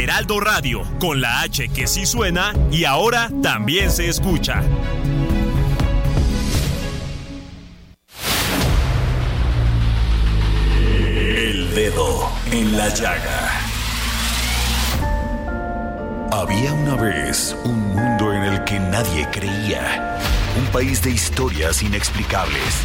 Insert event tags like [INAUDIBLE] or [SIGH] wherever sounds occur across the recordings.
Heraldo Radio, con la H que sí suena y ahora también se escucha. El dedo en la llaga. Había una vez un mundo en el que nadie creía. Un país de historias inexplicables.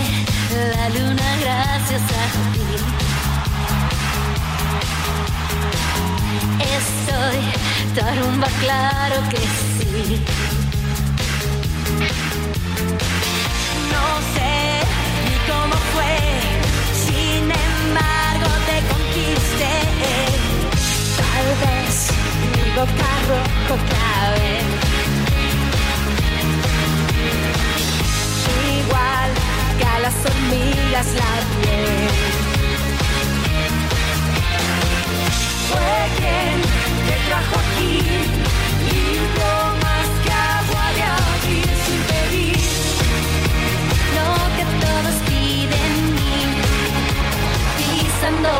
La luna gracias a ti. Estoy tarumba, claro que sí. No sé ni cómo fue, sin embargo te conquisté. Tal vez mi boca rojo otra la piel. Fue quien te trajo aquí, limpio más que agua de abril sin pedir. Lo que todos piden mí, pisando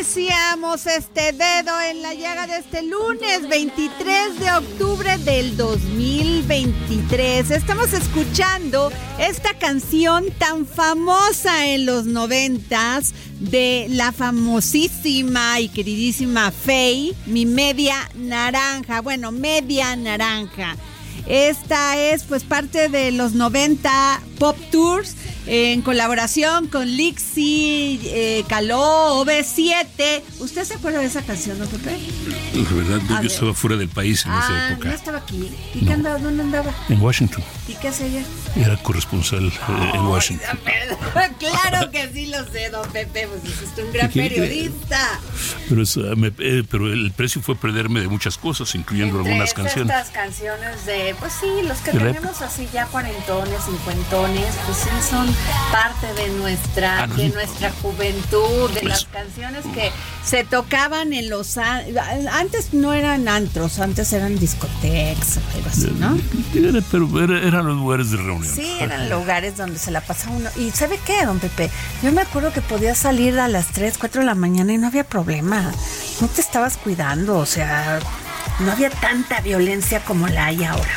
iniciamos este dedo en la llaga de este lunes 23 de octubre del 2023. Estamos escuchando esta canción tan famosa en los noventas de la famosísima y queridísima Faye, mi media naranja. Bueno, media naranja. Esta es pues parte de los 90 Pop Tours en colaboración con Lixi, eh, Caló, OB7. ¿Usted se acuerda de esa canción, no, Pepe? La verdad, no, yo ver. estaba fuera del país en esa Ah, no época. estaba aquí. ¿Y No. qué andaba? ¿Dónde andaba? En Washington. ¿Y qué hacía ayer? Era corresponsal eh, en Washington. [LAUGHS] claro que sí lo sé, don Pepe, pues es usted un gran ¿Qué quiere que- periodista. Pero, es, ah, me- eh, pero el precio fue perderme de muchas cosas, incluyendo Entre algunas canciones. Estas canciones de, pues sí, los que tenemos así ya cuarentones, cincuentones, pues sí son parte de nuestra, Ah, no. de nuestra juventud, de Pues- las canciones que se tocaban en los antes no eran antros, antes eran discotecas o algo así, ¿no? Era- pero era- eran los lugares de reunión. Sí, eran lugares donde se la pasaba uno. ¿Y sabe qué, don Pepe? Yo me acuerdo que podías salir a las 3, 4 de la mañana y no había problema. No te estabas cuidando, o sea, no había tanta violencia como la hay ahora.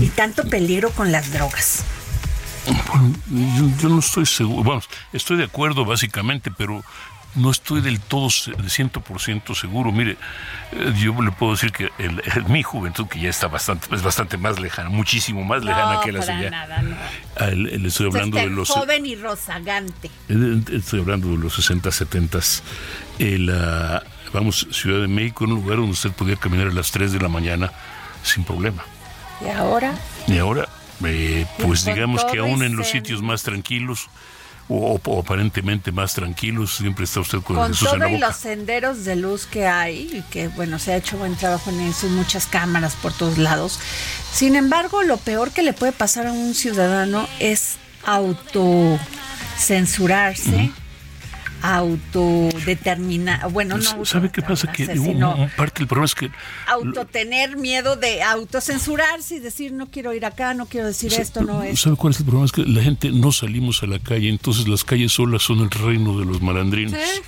Y tanto peligro con las drogas. Bueno, yo, yo no estoy seguro, vamos, estoy de acuerdo básicamente, pero no estoy del todo, de 100% seguro. Mire, eh, yo le puedo decir que el- el- mi juventud, que ya está bastante, es bastante más lejana, muchísimo más lejana que la para suya. nada, no. Ah, le- le estoy hablando Usted de los... joven y rozagante. Eh, Estoy hablando de los 60, 70. El, ah, vamos, Ciudad de México, un lugar donde usted podía caminar a las 3 de la mañana sin problema. Y ahora, Y ahora, eh, pues digamos que todo aún en los sitios más tranquilos, o, o aparentemente más tranquilos, siempre está usted con, con Jesús en todo la y los senderos de luz que hay, y que bueno, se ha hecho buen trabajo en eso, muchas cámaras por todos lados. Sin embargo, lo peor que le puede pasar a un ciudadano es autocensurarse autodeterminar, bueno, no. ¿Sabe qué pasa? Que un- un parte del problema es que autotener miedo de autocensurarse y decir no quiero ir acá, no quiero decir esto, no es. ¿Sabe cuál es el problema? Es que la gente no salimos a la calle, entonces las calles solas son el reino de los malandrinos. Sí,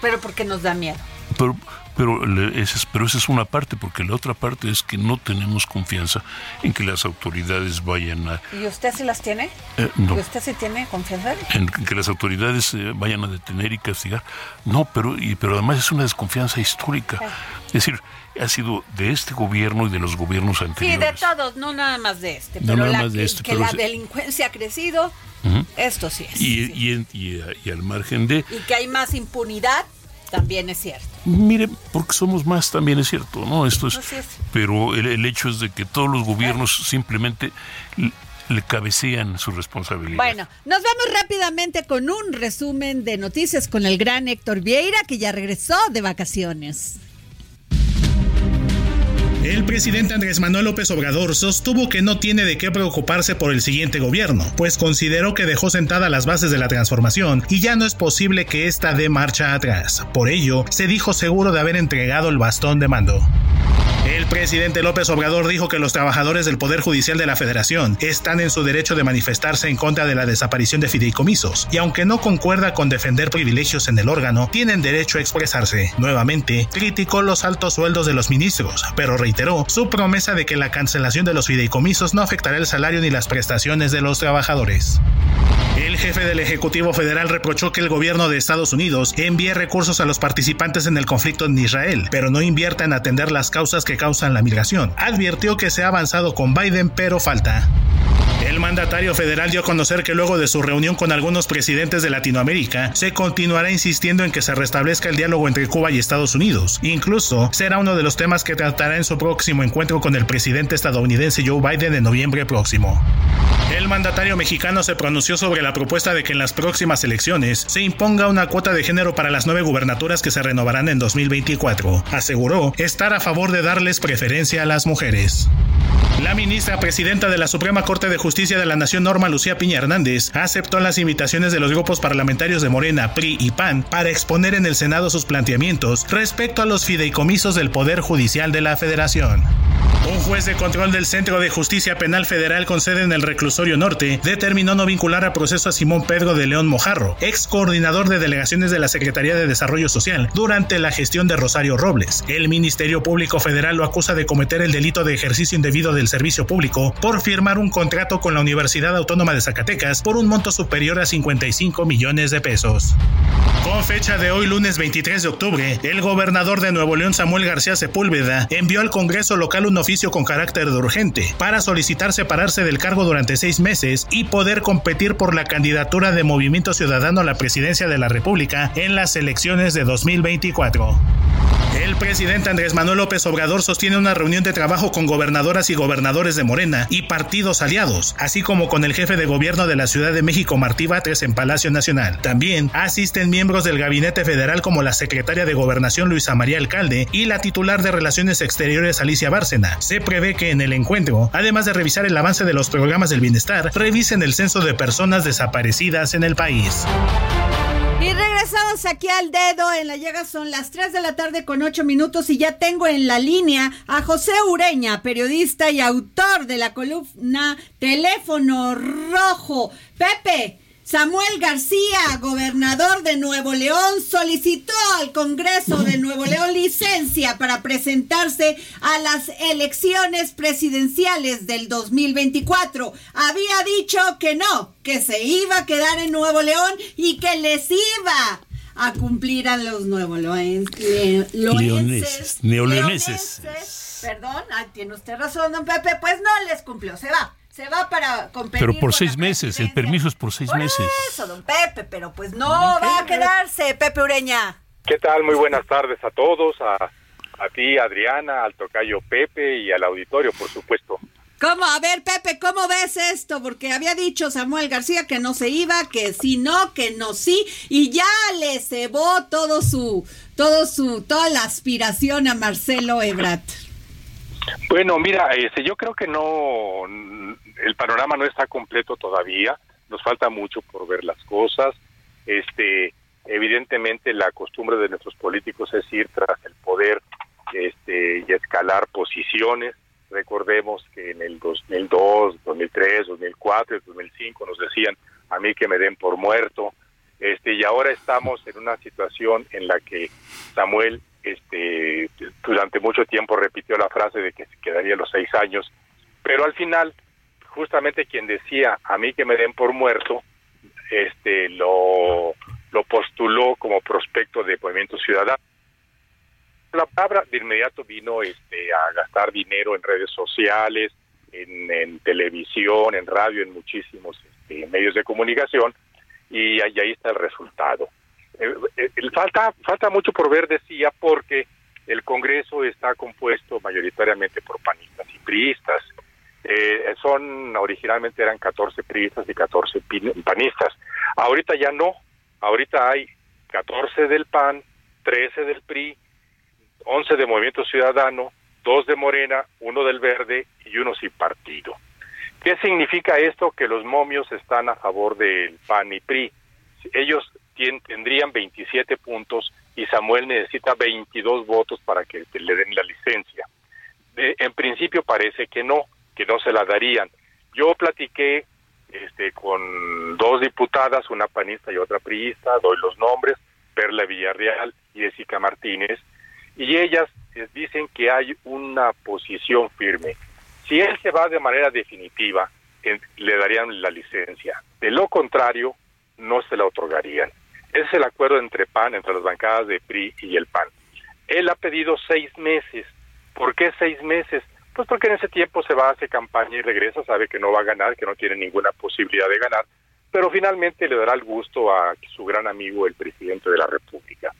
Pero porque nos da miedo. Pero, pero, esa es, pero esa es una parte, porque la otra parte es que no tenemos confianza en que las autoridades vayan a... ¿Y usted sí las tiene? eh, no, ¿Y usted sí tiene confianza? en que las autoridades eh, vayan a detener y castigar. No, pero, y, pero además es una desconfianza histórica. Es decir, ha sido de este gobierno y de los gobiernos Sí, anteriores. de todos, no nada más de este. No Pero nada la, más de este, que pero la sí. delincuencia ha crecido, esto sí es. Y, y, y, y al margen de... Y que hay más impunidad, también es cierto. Mire, porque somos más también es cierto, ¿no? Esto es... Pero el, el hecho es de que todos los gobiernos simplemente le, le cabecean su responsabilidad. Bueno, nos vamos rápidamente con un resumen de noticias con el gran Héctor Vieira, que ya regresó de vacaciones. El presidente Andrés Manuel López Obrador sostuvo que no tiene de qué preocuparse por el siguiente gobierno, pues consideró que dejó sentada las bases de la transformación y ya no es posible que ésta dé marcha atrás. Por ello, se dijo seguro de haber entregado el bastón de mando. El presidente López Obrador dijo que los trabajadores del Poder Judicial de la Federación están en su derecho de manifestarse en contra de la desaparición de fideicomisos, y aunque no concuerda con defender privilegios en el órgano, tienen derecho a expresarse. Nuevamente, criticó los altos sueldos de los ministros, pero reiteró su promesa de que la cancelación de los fideicomisos no afectará el salario ni las prestaciones de los trabajadores. El jefe del Ejecutivo Federal reprochó que el gobierno de Estados Unidos envíe recursos a los participantes en el conflicto en Israel, pero no invierta en atender las causas que causan la migración. Advirtió que se ha avanzado con Biden, pero falta. El mandatario federal dio a conocer que luego de su reunión con algunos presidentes de Latinoamérica, se continuará insistiendo en que se restablezca el diálogo entre Cuba y Estados Unidos. Incluso será uno de los temas que tratará en su próximo encuentro con el presidente estadounidense Joe Biden en noviembre próximo. El mandatario mexicano se pronunció sobre la propuesta de que en las próximas elecciones se imponga una cuota de género para las nueve gubernaturas que se renovarán en 2024. Aseguró estar a favor de darles preferencia a las mujeres. La ministra presidenta de la Suprema Corte de Justicia de la Nación, Norma Lucía Piña Hernández, aceptó las invitaciones de los grupos parlamentarios de Morena, PRI y PAN para exponer en el Senado sus planteamientos respecto a los fideicomisos del Poder Judicial de la Federación. Un juez de control del Centro de Justicia Penal Federal con sede en el Reclusorio Norte determinó no vincular a proceso a Simón Pedro de León Mojarro, ex coordinador de delegaciones de la Secretaría de Desarrollo Social, durante la gestión de Rosario Robles. El Ministerio Público Federal lo acusa de cometer el delito de ejercicio indebido del servicio público por firmar un contrato con la Universidad Autónoma de Zacatecas por un monto superior a 55 millones de pesos. Con fecha de hoy, lunes 23 de octubre, el gobernador de Nuevo León, Samuel García Sepúlveda, envió al Congreso local un oficio con carácter de urgente para solicitar separarse del cargo durante seis meses y poder competir por la candidatura de Movimiento Ciudadano a la presidencia de la República en las elecciones de 2024. El presidente Andrés Manuel López Obrador sostiene una reunión de trabajo con gobernadoras y gobernadores de Morena y partidos aliados, así como con el jefe de gobierno de la Ciudad de México, Martí Batres, en Palacio Nacional. También asisten miembros del gabinete federal como la secretaria de Gobernación Luisa María Alcalde y la titular de Relaciones Exteriores Alicia Bárcena. Se prevé que en el encuentro, además de revisar el avance de los programas del bienestar, revisen el censo de personas desaparecidas en el país. Y regresamos aquí al dedo. En la llega son las 3 de la tarde con 8 minutos y ya tengo en la línea a José Ureña, periodista y autor de la columna Teléfono Rojo. Pepe. Samuel García, gobernador de Nuevo León, solicitó al Congreso de Nuevo León licencia para presentarse a las elecciones presidenciales del 2024. Había dicho que no, que se iba a quedar en Nuevo León y que les iba a cumplir a los nuevos leoenses. Leoneses, neoleoneses. leoneses. Perdón, ah, tiene usted razón, don Pepe, pues no les cumplió, se va. Se va para competir. Pero por con seis meses, el permiso es por seis Por meses. Eso, don Pepe, pero pues no va a quedarse, Pepe Ureña. ¿Qué tal? Muy buenas tardes a todos, a, a ti, Adriana, al tocayo Pepe y al auditorio, por supuesto. ¿Cómo? A ver, Pepe, ¿cómo ves esto? Porque había dicho Samuel García que no se iba, que sí no, que no sí, y ya le cebó todo su, todo su, toda la aspiración a Marcelo Ebrat. Bueno, mira, este, yo creo que no, el panorama no está completo todavía, nos falta mucho por ver las cosas. Este, Evidentemente la costumbre de nuestros políticos es ir tras el poder este, y escalar posiciones. Recordemos que en el 2002, 2003, 2004, 2005 nos decían a mí que me den por muerto. Este, y ahora estamos en una situación en la que Samuel este, durante mucho tiempo repitió la frase de que se quedaría los seis años, pero al final, justamente quien decía a mí que me den por muerto, este, lo, postuló como prospecto de Movimiento Ciudadano. La palabra de inmediato vino este, a gastar dinero en redes sociales, en, televisión, en radio, en muchísimos este, medios de comunicación, y ahí, ahí está el resultado. Eh, eh, falta, falta mucho por ver, decía, porque el Congreso está compuesto mayoritariamente por panistas y priistas. Eh, son, originalmente eran 14 priistas y 14 pin- panistas. Ahorita ya no, ahorita hay 14 del PAN, 13 del PRI, 11 de Movimiento Ciudadano, 2 de Morena, uno del Verde y uno sin partido. ¿Qué significa esto? Que los momios están a favor del PAN y PRI. Ellos tendrían 27 puntos y Samuel necesita 22 votos para que le den la licencia. De- en principio parece que no, que no se la darían. Yo platiqué este, con dos diputadas, una panista y otra priista, doy los nombres, Perla Villarreal y Jessica Martínez, y ellas dicen que hay una posición firme. Si él se va de manera definitiva, le darían la licencia. De lo contrario, no se la otorgarían. Es el acuerdo entre PAN, entre las bancadas de PRI y el PAN. Él ha pedido seis meses. ¿Por qué seis meses? Pues porque en ese tiempo se va, hace campaña y regresa, sabe que no va a ganar, que no tiene ninguna posibilidad de ganar, pero finalmente le dará el gusto a su gran amigo, el presidente de la República.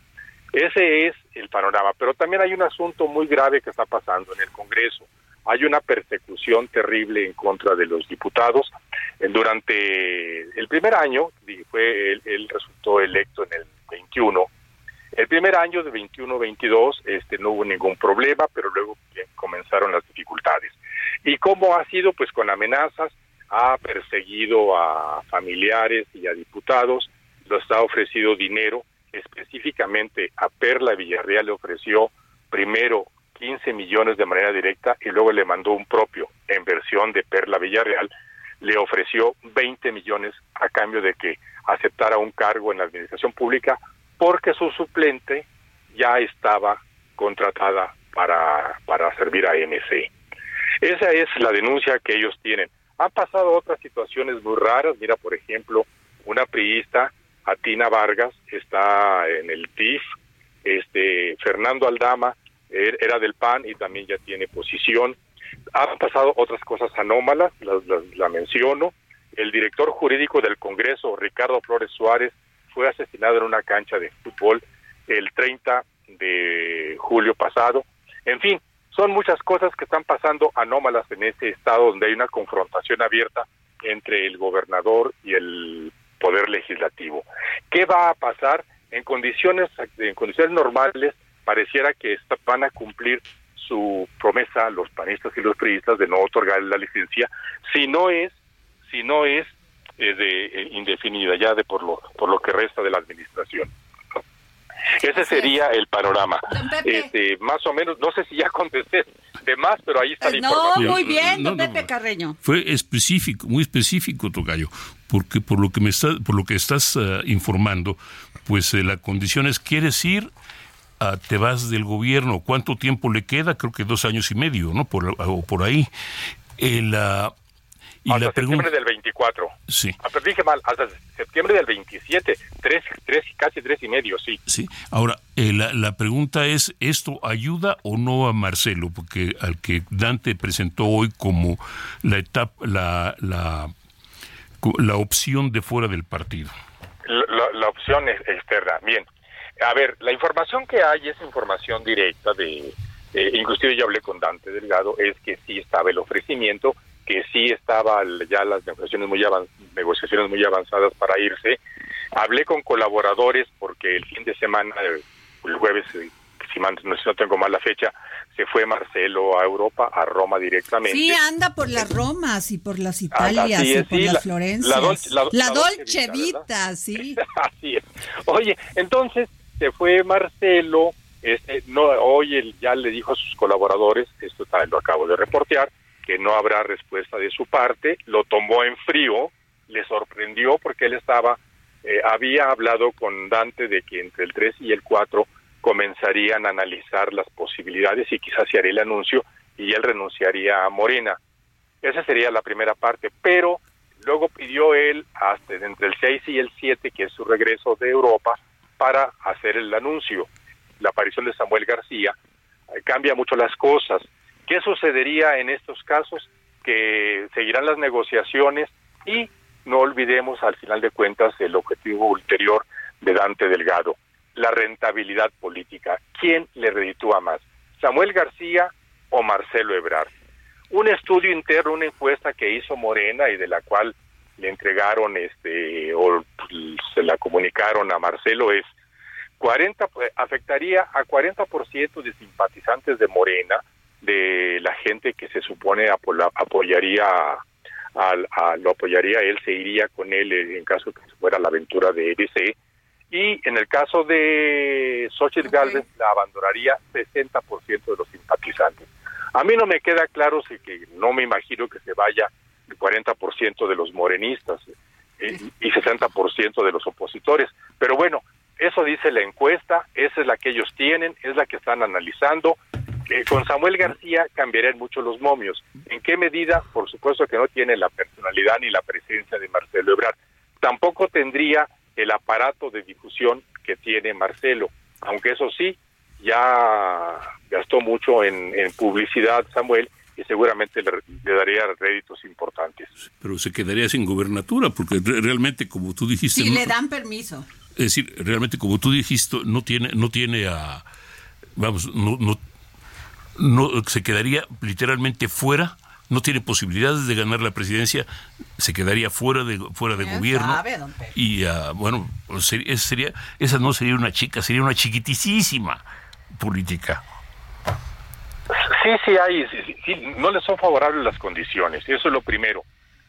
Ese es el panorama, pero también hay un asunto muy grave que está pasando en el Congreso. Hay una persecución terrible en contra de los diputados. Durante el primer año, fue él, él resultó electo en el 21. El primer año de 21-22 este, no hubo ningún problema, pero luego comenzaron las dificultades. ¿Y cómo ha sido? Pues con amenazas, ha perseguido a familiares y a diputados, los ha ofrecido dinero, específicamente a Perla Villarreal le ofreció primero 15 millones de manera directa y luego le mandó un propio en versión de Perla Villarreal, le ofreció 20 millones a cambio de que aceptara un cargo en la administración pública porque su suplente ya estaba contratada para, para servir a MC. Esa es la denuncia que ellos tienen. Han pasado otras situaciones muy raras. Mira, por ejemplo, una priista, Atina Vargas, está en el TIF. Este, Fernando Aldama er- era del PAN y también ya tiene posición. Han pasado otras cosas anómalas, las, las- la menciono. El director jurídico del Congreso, Ricardo Flores Suárez, fue asesinado en una cancha de fútbol el 30 de julio pasado. En fin, son muchas cosas que están pasando anómalas en ese estado donde hay una confrontación abierta entre el gobernador y el poder legislativo. ¿Qué va a pasar? En condiciones en condiciones normales pareciera que van a cumplir su promesa los panistas y los priistas de no otorgar la licencia si no es si no es eh, de eh, indefinida ya de por lo por lo que resta de la administración. Ese sería el panorama. Este, más o menos, no sé si ya [LAUGHS] contesté de más, pero ahí está la No, información. muy bien, don No, no, Pepe no. Carreño. Fue específico, muy específico, Tocayo, porque por lo que me está, por lo que estás eh, informando, pues eh, la condición es quieres ir, ah, te vas del gobierno. ¿Cuánto tiempo le queda? Creo que dos años y medio, ¿no? Por, o por ahí. El, ah, y hasta la pregunta, septiembre del 24. sí, Ah, pero dije mal, hasta septiembre del 27, tres, tres, casi tres y medio, sí. sí. Ahora eh, la, la pregunta es, ¿esto ayuda o no a Marcelo? Porque al que Dante presentó hoy como la etapa, la, la, la opción de fuera del partido. La, la- la opción es externa. Bien. A ver, la información que hay es información directa de, eh, inclusive yo hablé con Dante Delgado, es que sí estaba el ofrecimiento, que sí estaba ya las negociaciones muy, avan- negociaciones muy avanzadas para irse. Hablé con colaboradores porque el fin de semana, el, jueves, eh, si, no, tengo mal la fecha, se fue Marcelo a Europa, a Roma directamente. Sí, anda por las Romas y por las Ah, Italias y por sí, las la- Florencias. la Dolce- la- La la Dolce Dolce Vita, Vita, sí. [LAUGHS] Así es. Oye, entonces se fue Marcelo, este, no, hoy él ya le dijo a sus colaboradores, esto también lo acabo de reportear, que no habrá respuesta de su parte, lo tomó en frío, le sorprendió porque él estaba, eh, había hablado con Dante de que entre el 3 y el 4 comenzarían a analizar las posibilidades y quizás se haría el anuncio y él renunciaría a Morena. Esa sería la primera parte, pero luego pidió él hasta entre el 6 y el 7, que es su regreso de Europa, para hacer el anuncio. La aparición de Samuel García eh, cambia mucho las cosas. ¿Qué sucedería en estos casos? Que seguirán las negociaciones y no olvidemos al final de cuentas el objetivo ulterior de Dante Delgado, la rentabilidad política. ¿Quién le reditúa más? ¿Samuel García o Marcelo Ebrard? Un estudio interno, una encuesta que hizo Morena y de la cual le entregaron este o se la comunicaron a Marcelo es 40 pues, afectaría a 40% de simpatizantes de Morena, de la gente que se supone apoyaría a, lo apoyaría él, se iría con él en caso que fuera la aventura de EDC. Y en el caso de Xochitl Galvez, la abandonaría 60% de los simpatizantes. A mí no me queda claro si que no me imagino que se vaya el 40% de los morenistas eh, y 60% de los opositores. Pero bueno, eso dice la encuesta, esa es la que ellos tienen, es la que están analizando. Eh, con Samuel García cambiarían mucho los momios. ¿En qué medida? Por supuesto que no tiene la personalidad ni la presencia de Marcelo Ebrard. Tampoco tendría el aparato de difusión que tiene Marcelo, aunque eso sí, ya gastó mucho en, en publicidad Samuel y seguramente le, le daría réditos importantes. Pero se quedaría sin gubernatura, porque re- realmente, como tú dijiste, Sí, no- le dan permiso. es decir, realmente, como tú dijiste, no tiene, no tiene a, vamos, no, no, no, se quedaría literalmente fuera, no tiene posibilidades de ganar la presidencia, se quedaría fuera de, fuera de ¿Quién gobierno. sabe, don Pepe? Y ah, bueno, pues, ser- esa sería, esa no sería una chica, sería una chiquitísima política. Sí, sí hay, sí, sí, no le son favorables las condiciones, eso es lo primero.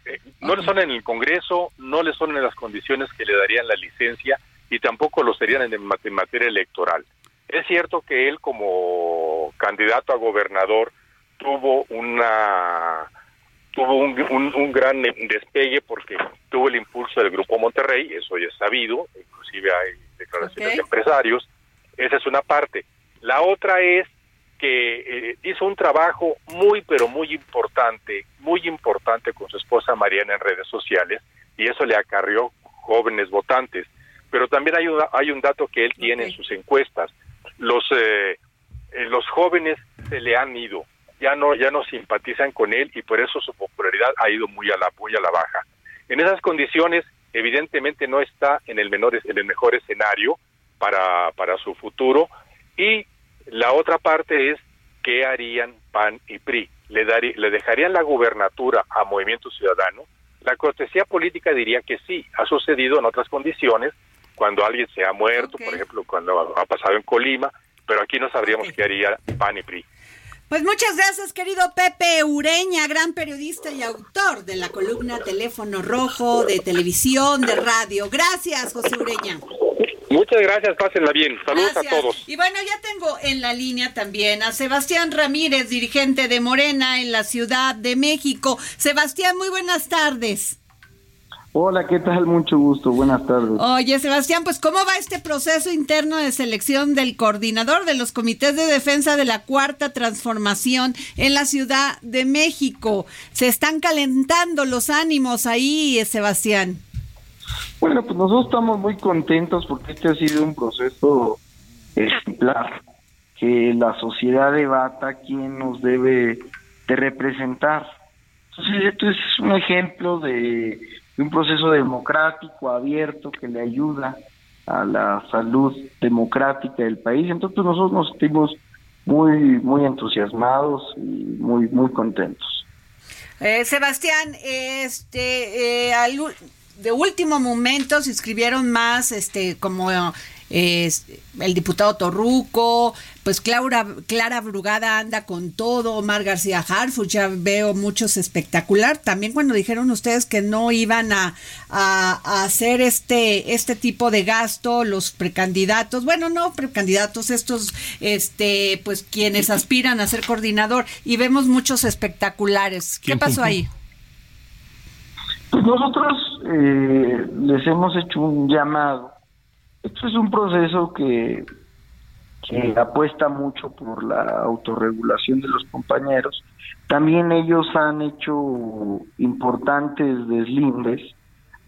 Eh, no le son en el Congreso, no le son en las condiciones que le darían la licencia y tampoco lo serían en materia electoral. Es cierto que él como candidato a gobernador tuvo una tuvo un, un- un gran despegue porque tuvo el impulso del Grupo Monterrey, eso ya es sabido, inclusive hay declaraciones de empresarios, esa es una parte. La otra es que eh, hizo un trabajo muy, pero muy importante, muy importante con su esposa Mariana en redes sociales, y eso le acarrió jóvenes votantes. Pero también hay un, hay un dato que él tiene en sus encuestas. Los, eh, eh, los jóvenes se le han ido, ya no, ya no simpatizan con él y por eso su popularidad ha ido muy a la, muy a la baja. En esas condiciones, evidentemente no está en el, menor, en el mejor escenario para, para su futuro y la otra parte es qué harían PAN y PRI. ¿Le, darí- le dejarían la gubernatura a Movimiento Ciudadano? La cortesía política diría que sí. Ha sucedido en otras condiciones, cuando alguien se ha muerto, por ejemplo, cuando ha pasado en Colima, pero aquí no sabríamos qué haría PAN y PRI. Pues muchas gracias, querido Pepe Ureña, gran periodista y autor de la columna Teléfono Rojo, de televisión, de radio. Gracias, José Ureña. Muchas gracias, pásenla bien. Saludos Gracias. a todos. Y bueno, ya tengo en la línea también a Sebastián Ramírez, dirigente de Morena en la Ciudad de México. Sebastián, muy buenas tardes. Hola, ¿qué tal? Mucho gusto. Buenas tardes. Oye, Sebastián, pues ¿cómo va este proceso interno de selección del coordinador de los comités de defensa de la Cuarta Transformación en la Ciudad de México? Se están calentando los ánimos ahí, Sebastián. Bueno, pues nosotros estamos muy contentos porque este ha sido un proceso ejemplar, que la sociedad debata quién nos debe de representar. Entonces, esto es un ejemplo de, de un proceso democrático, abierto, que le ayuda a la salud democrática del país. Entonces, nosotros nos sentimos muy, muy entusiasmados y muy, muy contentos. Eh, Sebastián, este, eh, al de último momento se inscribieron más, este, como es el diputado Torruco, pues Clara, Clara Brugada anda con todo, Omar García Harfuch, ya veo muchos espectacular. También cuando dijeron ustedes que no iban a, a- a hacer este, este tipo de gasto, los precandidatos, bueno, no precandidatos, estos, este, pues quienes aspiran a ser coordinador, y vemos muchos espectaculares. ¿Qué ¿Quién pasó ahí? Pues nosotros eh, les hemos hecho un llamado. Esto es un proceso que, que apuesta mucho por la autorregulación de los compañeros. También ellos han hecho importantes deslindes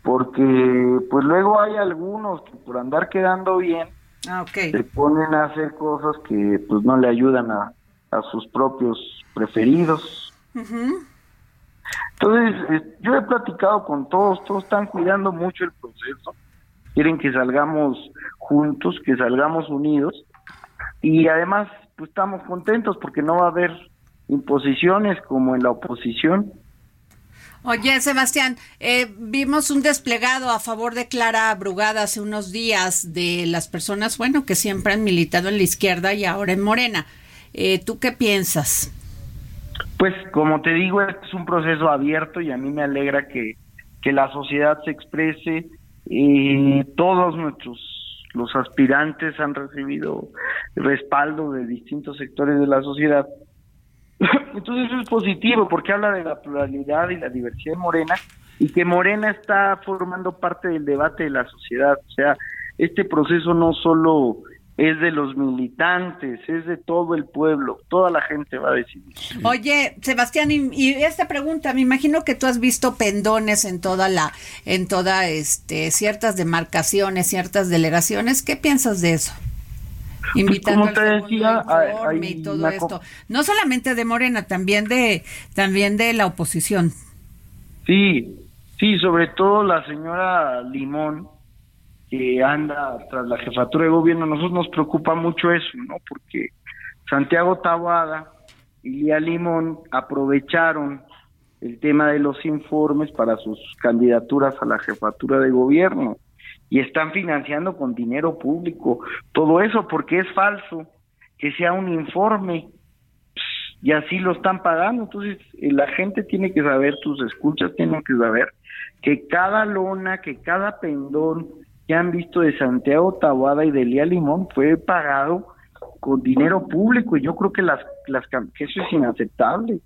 porque pues luego hay algunos que por andar quedando bien Ah, se ponen a hacer cosas que pues no le ayudan a, a sus propios preferidos. Ujú. Entonces, eh, yo he platicado con todos, todos están cuidando mucho el proceso, quieren que salgamos juntos, que salgamos unidos y además pues estamos contentos porque no va a haber imposiciones como en la oposición. Oye, Sebastián, eh, vimos un desplegado a favor de Clara Brugada hace unos días de las personas, bueno, que siempre han militado en la izquierda y ahora en Morena. Eh, ¿Tú qué piensas? Pues como te digo, es un proceso abierto y a mí me alegra que, que la sociedad se exprese. Y todos nuestros los aspirantes han recibido respaldo de distintos sectores de la sociedad. [COUGHS] Entonces eso es positivo porque habla de la pluralidad y la diversidad de Morena y que Morena está formando parte del debate de la sociedad. O sea, este proceso no solo es de los militantes, es de todo el pueblo, toda la gente va a decidir. Oye, Sebastián, y, y esta pregunta, me imagino que tú has visto pendones en toda la, en toda, este, ciertas demarcaciones, ciertas delegaciones. ¿Qué piensas de eso? Invitando como al decía, hay- y todo esto. No solamente de Morena, también de, también de la oposición. Sí, sí, sobre todo la señora Limón, que anda tras la jefatura de gobierno, nosotros nos preocupa mucho eso, ¿no? Porque Santiago Taboada y Lía Limón aprovecharon el tema de los informes para sus candidaturas a la jefatura de gobierno y están financiando con dinero público todo eso porque es falso que sea un informe y así lo están pagando. Entonces, eh, la gente tiene que saber, tus escuchas tienen que saber que cada lona, que cada pendón que han visto de Santiago Taboada y de Lía Limón fue pagado con dinero público y yo creo que las, las que eso es inaceptable.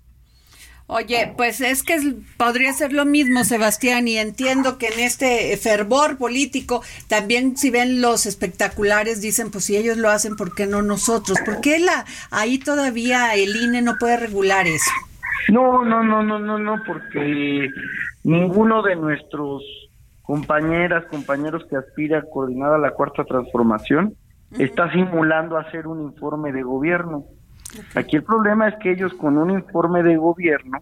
Oye, pues es que podría ser lo mismo, Sebastián, y entiendo que en este fervor político también si ven los espectaculares dicen, pues si ellos lo hacen, ¿por qué no nosotros? ¿Por qué la, ahí todavía el INE no puede regular eso? No, no, no, no, no, no, porque ninguno de nuestros compañeras, compañeros que aspira a coordinar a la cuarta transformación está simulando hacer un informe de gobierno. Aquí el problema es que ellos con un informe de gobierno,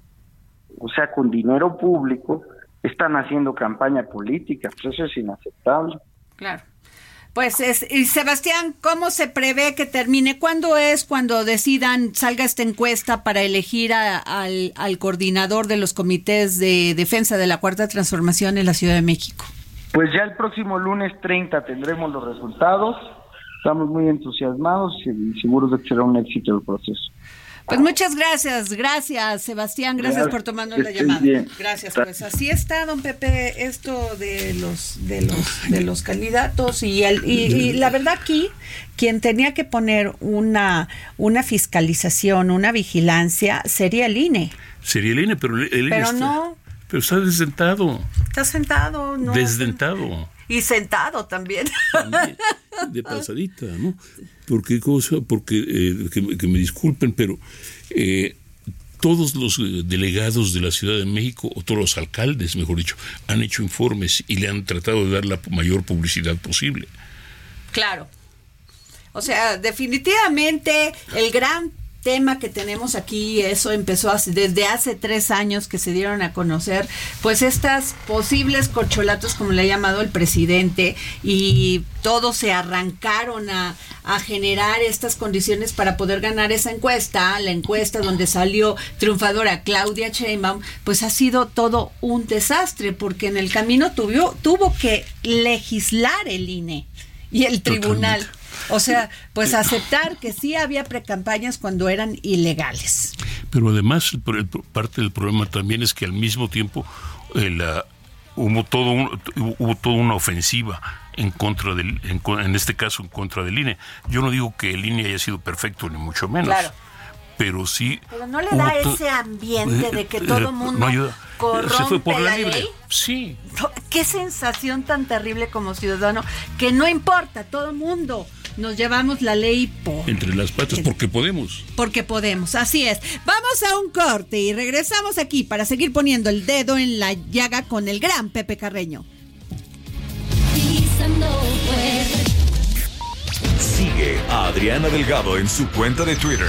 o sea, con dinero público, están haciendo campaña política. Pues eso es inaceptable. Claro. Pues es, y Sebastián, ¿cómo se prevé que termine? ¿Cuándo es cuando decidan, salga esta encuesta para elegir a- al, al coordinador de los comités de defensa de la Cuarta Transformación en la Ciudad de México? Pues ya el próximo lunes 30 tendremos los resultados. Estamos muy entusiasmados y seguros de que será un éxito el proceso. Pues muchas gracias, gracias Sebastián, gracias Gracias, por tomarnos la llamada. bien. Gracias, pues así está, don Pepe, esto de los de los de los candidatos y el y, y la verdad aquí quien tenía que poner una una fiscalización, una vigilancia sería el INE, Sería el INE, pero el INE pero está, no, pero está desdentado, está sentado, no, desdentado. Y sentado también. también, de pasadita, ¿no? Porque, cosa, porque eh, que, me- que me disculpen, pero eh, todos los eh, delegados de la Ciudad de México, o todos los alcaldes, mejor dicho, han hecho informes y le han tratado de dar la mayor publicidad posible. Claro. O sea, definitivamente el gran tema que tenemos aquí, eso empezó desde hace tres años que se dieron a conocer, pues estas posibles corcholatos, como le ha llamado el presidente, y todos se arrancaron a, a generar estas condiciones para poder ganar esa encuesta, la encuesta donde salió triunfadora Claudia Sheinbaum, pues ha sido todo un desastre, porque en el camino tuvo, tuvo que legislar el INE y el tribunal. O sea, pues aceptar que sí había precampañas cuando eran ilegales. Pero además, parte del problema también es que al mismo tiempo eh, la- hubo, todo un- hubo toda una ofensiva en contra del, en, en este caso en contra del INE. Yo no digo que el INE haya sido perfecto, ni mucho menos. Claro. Pero sí. Pero no le da ese ambiente de que Eh, todo eh, mundo no ayuda. corrompe Se fue por la, la libre. ley. Sí. Qué sensación tan terrible como ciudadano que no importa, todo mundo nos llevamos la ley por Entre las patas, porque podemos. porque podemos, así es. Vamos a un corte y regresamos aquí para seguir poniendo el dedo en la llaga con el gran Pepe Carreño. Sigue a Adriana Delgado en su cuenta de Twitter.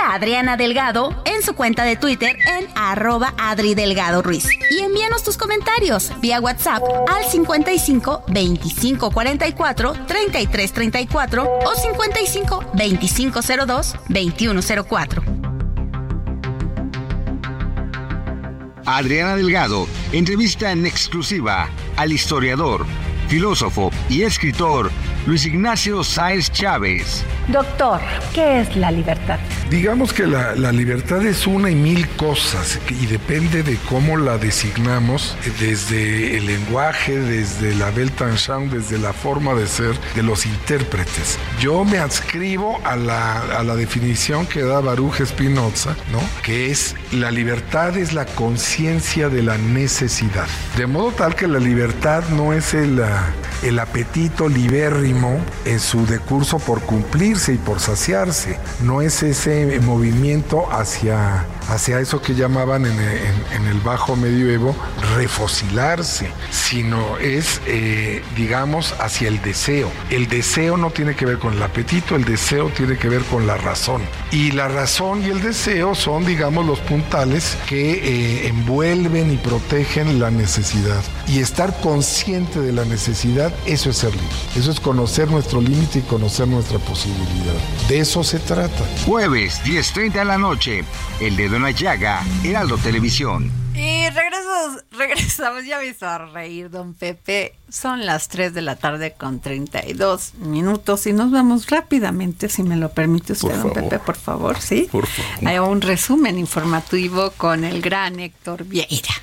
A Adriana Delgado en su cuenta de Twitter en arroba Adri Delgado Ruiz. Y envíanos tus comentarios vía WhatsApp al 55 25 44 33 34 o 55 25 02 21 04. Adriana Delgado entrevista en exclusiva al historiador, filósofo y escritor Luis Ignacio Sáez Chávez. Doctor, ¿qué es la libertad? Digamos que la, la libertad es una y mil cosas y depende de cómo la designamos, eh, desde el lenguaje, desde la Weltanschauung, desde la forma de ser de los intérpretes. Yo me adscribo a la, a la definición que da Baruch Spinoza, ¿no? que es la libertad es la conciencia de la necesidad. De modo tal que la libertad no es el, ah, el apetito libérrimo en su decurso por cumplirse y por saciarse. No es ese movimiento hacia, hacia eso que llamaban en, en- en el bajo medioevo refocilarse, sino es, eh, digamos, hacia el deseo. El deseo no tiene que ver con el apetito, el deseo tiene que ver con la razón. Y la razón y el deseo son, digamos, los puntales que eh, envuelven y protegen la necesidad. Y estar consciente de la necesidad, eso es ser libre. Eso es conocer nuestro límite y conocer nuestra posibilidad. De eso se trata. Jueves, 10.30 de la noche. El dedo en la llaga, Heraldo Televisión. Y regresamos, [LAUGHS] regresamos, ya me hizo reír, don Pepe. Son las 3 de la tarde con 32 minutos y nos vamos rápidamente, si me lo permite usted, Por don favor. Pepe, por favor, ¿sí? Por favor. Hay un resumen informativo con el gran Héctor Vieira.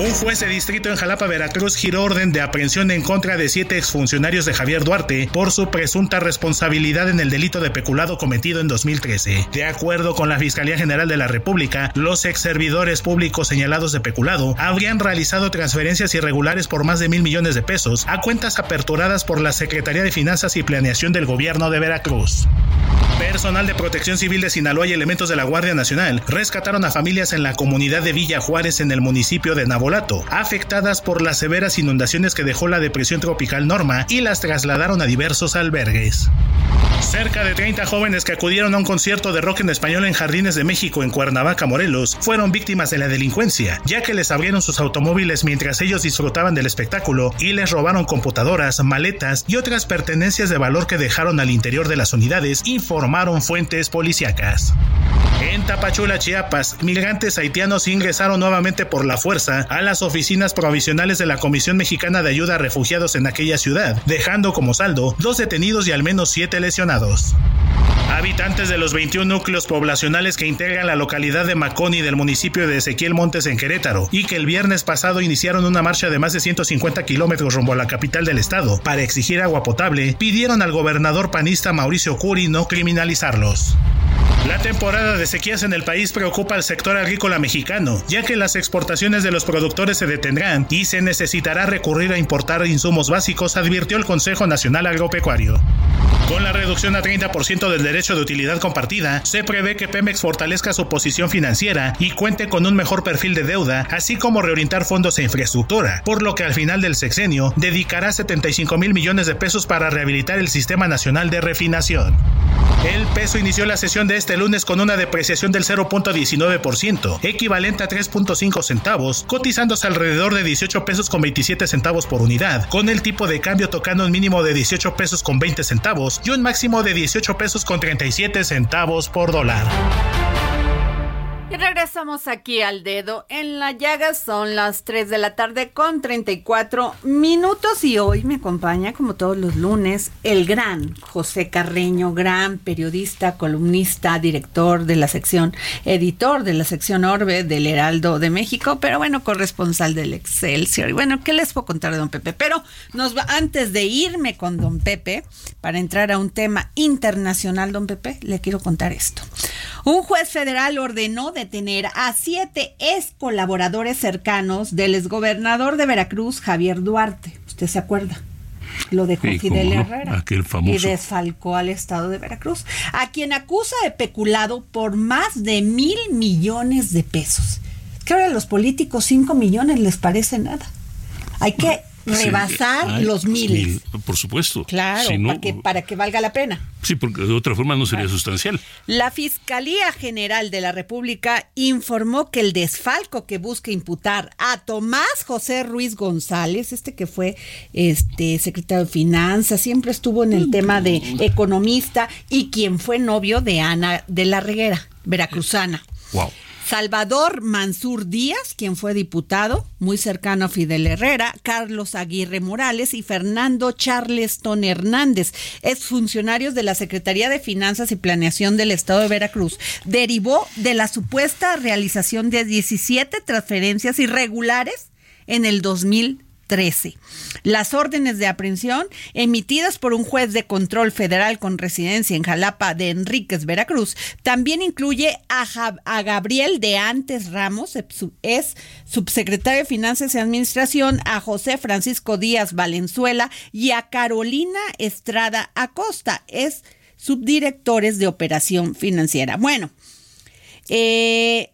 Un juez de distrito en Jalapa, Veracruz, giró orden de aprehensión en contra de siete exfuncionarios de Javier Duarte por su presunta responsabilidad en el delito de peculado cometido en 2013. De acuerdo con la Fiscalía General de la República, los ex servidores públicos señalados de peculado habrían realizado transferencias irregulares por más de mil millones de pesos a cuentas aperturadas por la Secretaría de Finanzas y Planeación del Gobierno de Veracruz. Personal de Protección Civil de Sinaloa y elementos de la Guardia Nacional rescataron a familias en la comunidad de Villa Juárez en el municipio de Afectadas por las severas inundaciones que dejó la depresión tropical Norma y las trasladaron a diversos albergues. Cerca de 30 jóvenes que acudieron a un concierto de rock en español en Jardines de México en Cuernavaca, Morelos, fueron víctimas de la delincuencia, ya que les abrieron sus automóviles mientras ellos disfrutaban del espectáculo y les robaron computadoras, maletas y otras pertenencias de valor que dejaron al interior de las unidades, informaron fuentes policíacas. En Tapachula, Chiapas, migrantes haitianos ingresaron nuevamente por la fuerza las oficinas provisionales de la Comisión Mexicana de Ayuda a Refugiados en aquella ciudad, dejando como saldo dos detenidos y al menos siete lesionados. Habitantes de los 21 núcleos poblacionales que integran la localidad de Maconi del municipio de Ezequiel Montes en Querétaro y que el viernes pasado iniciaron una marcha de más de 150 kilómetros rumbo a la capital del estado para exigir agua potable, pidieron al gobernador panista Mauricio Curi no criminalizarlos. La temporada de sequías en el país preocupa al sector agrícola mexicano, ya que las exportaciones de los productores se detendrán y se necesitará recurrir a importar insumos básicos, advirtió el Consejo Nacional Agropecuario. Con la reducción a 30% del derecho de utilidad compartida, se prevé que Pemex fortalezca su posición financiera y cuente con un mejor perfil de deuda, así como reorientar fondos a infraestructura, por lo que al final del sexenio dedicará 75 mil millones de pesos para rehabilitar el Sistema Nacional de Refinación. El peso inició la sesión de este lunes con una depreciación del 0.19%, equivalente a 3.5 centavos, cotizándose alrededor de 18 pesos con 27 centavos por unidad, con el tipo de cambio tocando un mínimo de 18 pesos con 20 centavos y un máximo de 18 pesos con 37 centavos por dólar. Y regresamos aquí al dedo en la llaga. Son las 3 de la tarde con 34 minutos y hoy me acompaña, como todos los lunes, el gran José Carreño, gran periodista, columnista, director de la sección, editor de la sección Orbe del Heraldo de México, pero bueno, corresponsal del Excelsior. Y bueno, ¿qué les puedo contar de don Pepe? Pero nos va, antes de irme con don Pepe, para entrar a un tema internacional, don Pepe, le quiero contar esto. Un juez federal ordenó detener a siete ex colaboradores cercanos del exgobernador de Veracruz, Javier Duarte. ¿Usted se acuerda? Lo dejó Sí, Fidel no, Herrera. aquel famoso. Y desfalcó al estado de Veracruz, a quien acusa de peculado por más de mil millones de pesos. Que ahora a los políticos cinco millones les parece nada. Hay que rebasar los miles. mil, por supuesto. Claro, Si no- para, que, para que valga la pena. Sí, porque de otra forma no sería sustancial. La Fiscalía General de la República informó que el desfalco que busca imputar a Tomás José Ruiz González, este que fue este secretario de Finanzas, siempre estuvo en el tema de economista y quien fue novio de Ana de la Reguera, veracruzana. Wow. Salvador Mansur Díaz, quien fue diputado, muy cercano a Fidel Herrera, Carlos Aguirre Morales y Fernando Charleston Hernández, exfuncionarios de la Secretaría de Finanzas y Planeación del Estado de Veracruz, derivó de la supuesta realización de 17 transferencias irregulares en el 2013. Las órdenes de aprehensión emitidas por un juez de control federal con residencia en Jalapa de Enríquez, Veracruz, también incluye a, a Gabriel de Antes Ramos, es subsecretario de Finanzas y Administración, a José Francisco Díaz Valenzuela y a Carolina Estrada Acosta, es subdirectores de operación financiera. Bueno, eh,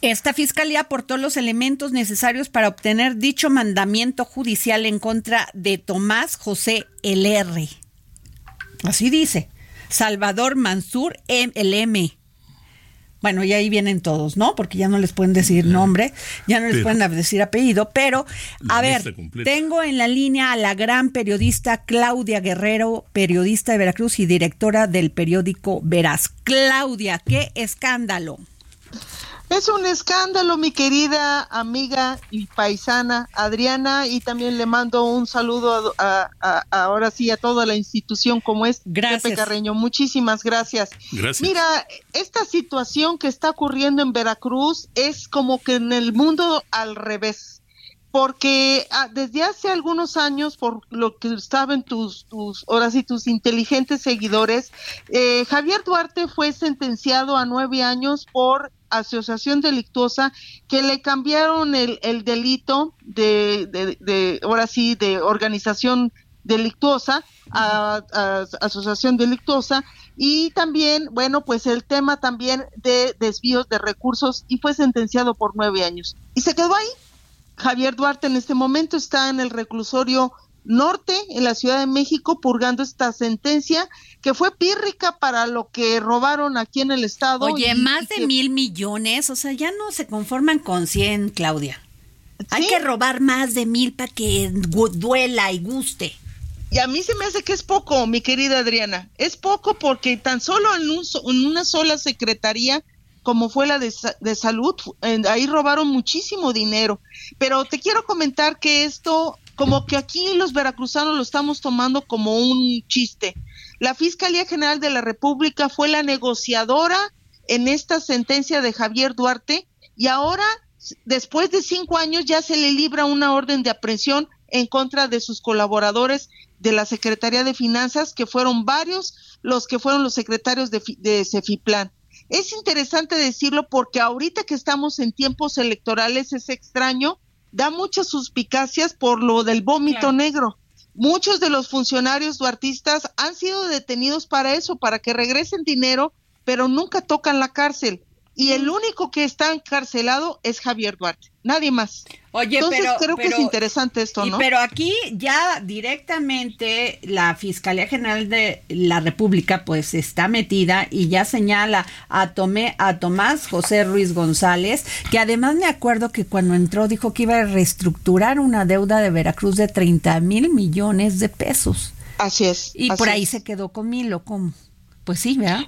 esta fiscalía aportó los elementos necesarios para obtener dicho mandamiento judicial en contra de Tomás José LR. Así dice. Salvador Mansur M- LM. Bueno, y ahí vienen todos, ¿no? Porque ya no les pueden decir nombre, ya no les Pero- pueden decir apellido, pero a ver, completa. tengo en la línea a la gran periodista Claudia Guerrero, periodista de Veracruz y directora del periódico Veraz. Claudia, qué escándalo. Es un escándalo, mi querida amiga y paisana Adriana, y también le mando un saludo a, a- a- ahora sí a toda la institución como es Gracias. Pepe Carreño. Muchísimas gracias. Gracias. Mira, esta situación que está ocurriendo en Veracruz es como que en el mundo al revés. Porque ah, desde hace algunos años, por lo que saben tus, tus, ahora sí, tus inteligentes seguidores, eh, Javier Duarte fue sentenciado a nueve años por asociación delictuosa que le cambiaron el, el delito de, de, de, ahora sí, de organización delictuosa a, a asociación delictuosa y también, bueno, pues el tema también de desvíos de recursos y fue sentenciado por nueve años. Y se quedó ahí. Javier Duarte en este momento está en el reclusorio norte en la Ciudad de México purgando esta sentencia que fue pírrica para lo que robaron aquí en el estado. Oye, y- más y de que- mil millones, o sea, ya no se conforman con 100, Claudia. Hay que robar más de mil para que duela y guste. Y a mí se me hace que es poco, mi querida Adriana. Es poco porque tan solo en, un en una sola secretaría, como fue la de, sa- de salud, ahí robaron muchísimo dinero. Pero te quiero comentar que esto, como que aquí los veracruzanos lo estamos tomando como un chiste. La Fiscalía General de la República fue la negociadora en esta sentencia de Javier Duarte y ahora, después de cinco años, ya se le libra una orden de aprehensión en contra de sus colaboradores de la Secretaría de Finanzas, que fueron varios los que fueron los secretarios de, de Cefiplan. Es interesante decirlo porque ahorita que estamos en tiempos electorales es extraño, da muchas suspicacias por lo del vómito negro. Muchos de los funcionarios duartistas han sido detenidos para eso, para que regresen dinero, pero nunca tocan la cárcel. Y el único que está encarcelado es Javier Duarte, nadie más. Oye, Entonces pero- creo que es interesante esto, Y- ¿no? pero aquí ya directamente la Fiscalía General de la República pues está metida y ya señala a, Tomé, a Tomás José Ruiz González, que además me acuerdo que cuando entró dijo que iba a reestructurar una deuda de Veracruz de 30 mil millones de pesos. Así es. Y así por ahí es. se quedó con Milo, ¿cómo? Pues sí, ¿verdad?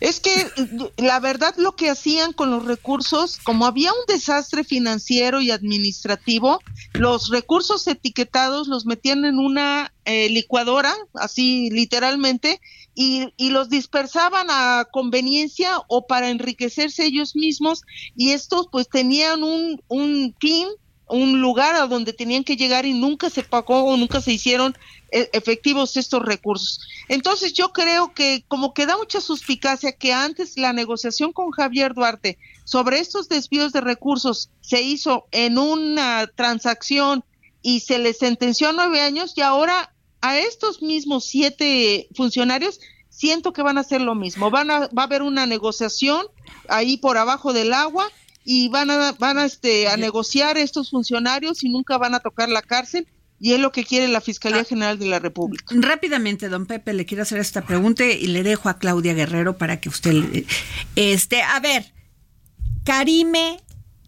Es que la verdad lo que hacían con los recursos, como había un desastre financiero y administrativo, los recursos etiquetados los metían en una eh, licuadora, así literalmente, y, y los dispersaban a conveniencia o para enriquecerse ellos mismos, y estos pues tenían un, un fin, un lugar a donde tenían que llegar y nunca se pagó o nunca se hicieron efectivos estos recursos. Entonces yo creo que como que da mucha suspicacia que antes la negociación con Javier Duarte sobre estos desvíos de recursos se hizo en una transacción y se les sentenció a nueve años y ahora a estos mismos siete funcionarios siento que van a hacer lo mismo. Van a, va a haber una negociación ahí por abajo del agua y van a, van a, este, a negociar estos funcionarios y nunca van a tocar la cárcel y es lo que quiere la Fiscalía General de la República. Rápidamente, don Pepe, le quiero hacer esta pregunta y le dejo a Claudia Guerrero para que usted, este, a ver, Karime,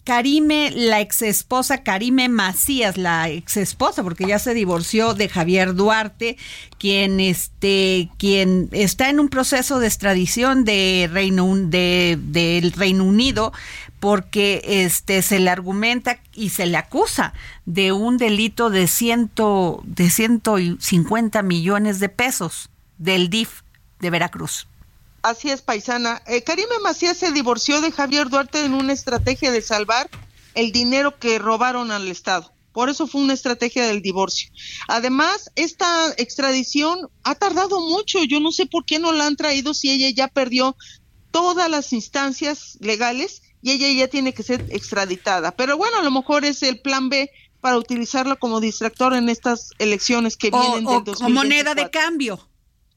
Karime, la ex esposa Karime Macías, la ex esposa, porque ya se divorció de Javier Duarte, quien, este, quien está en un proceso de extradición de Reino, de, del Reino Unido porque este se le argumenta y se le acusa de un delito de ciento de 150 millones de pesos del DIF de Veracruz. Así es, paisana. Eh, Karime Macías se divorció de Javier Duarte en una estrategia de salvar el dinero que robaron al Estado. Por eso fue una estrategia del divorcio. Además, esta extradición ha tardado mucho. Yo no sé por qué no la han traído si ella ya perdió todas las instancias legales y ella ya tiene que ser extraditada. Pero bueno, a lo mejor es el plan B para utilizarla como distractor en estas elecciones que O, vienen o- del o moneda de 2024. cambio.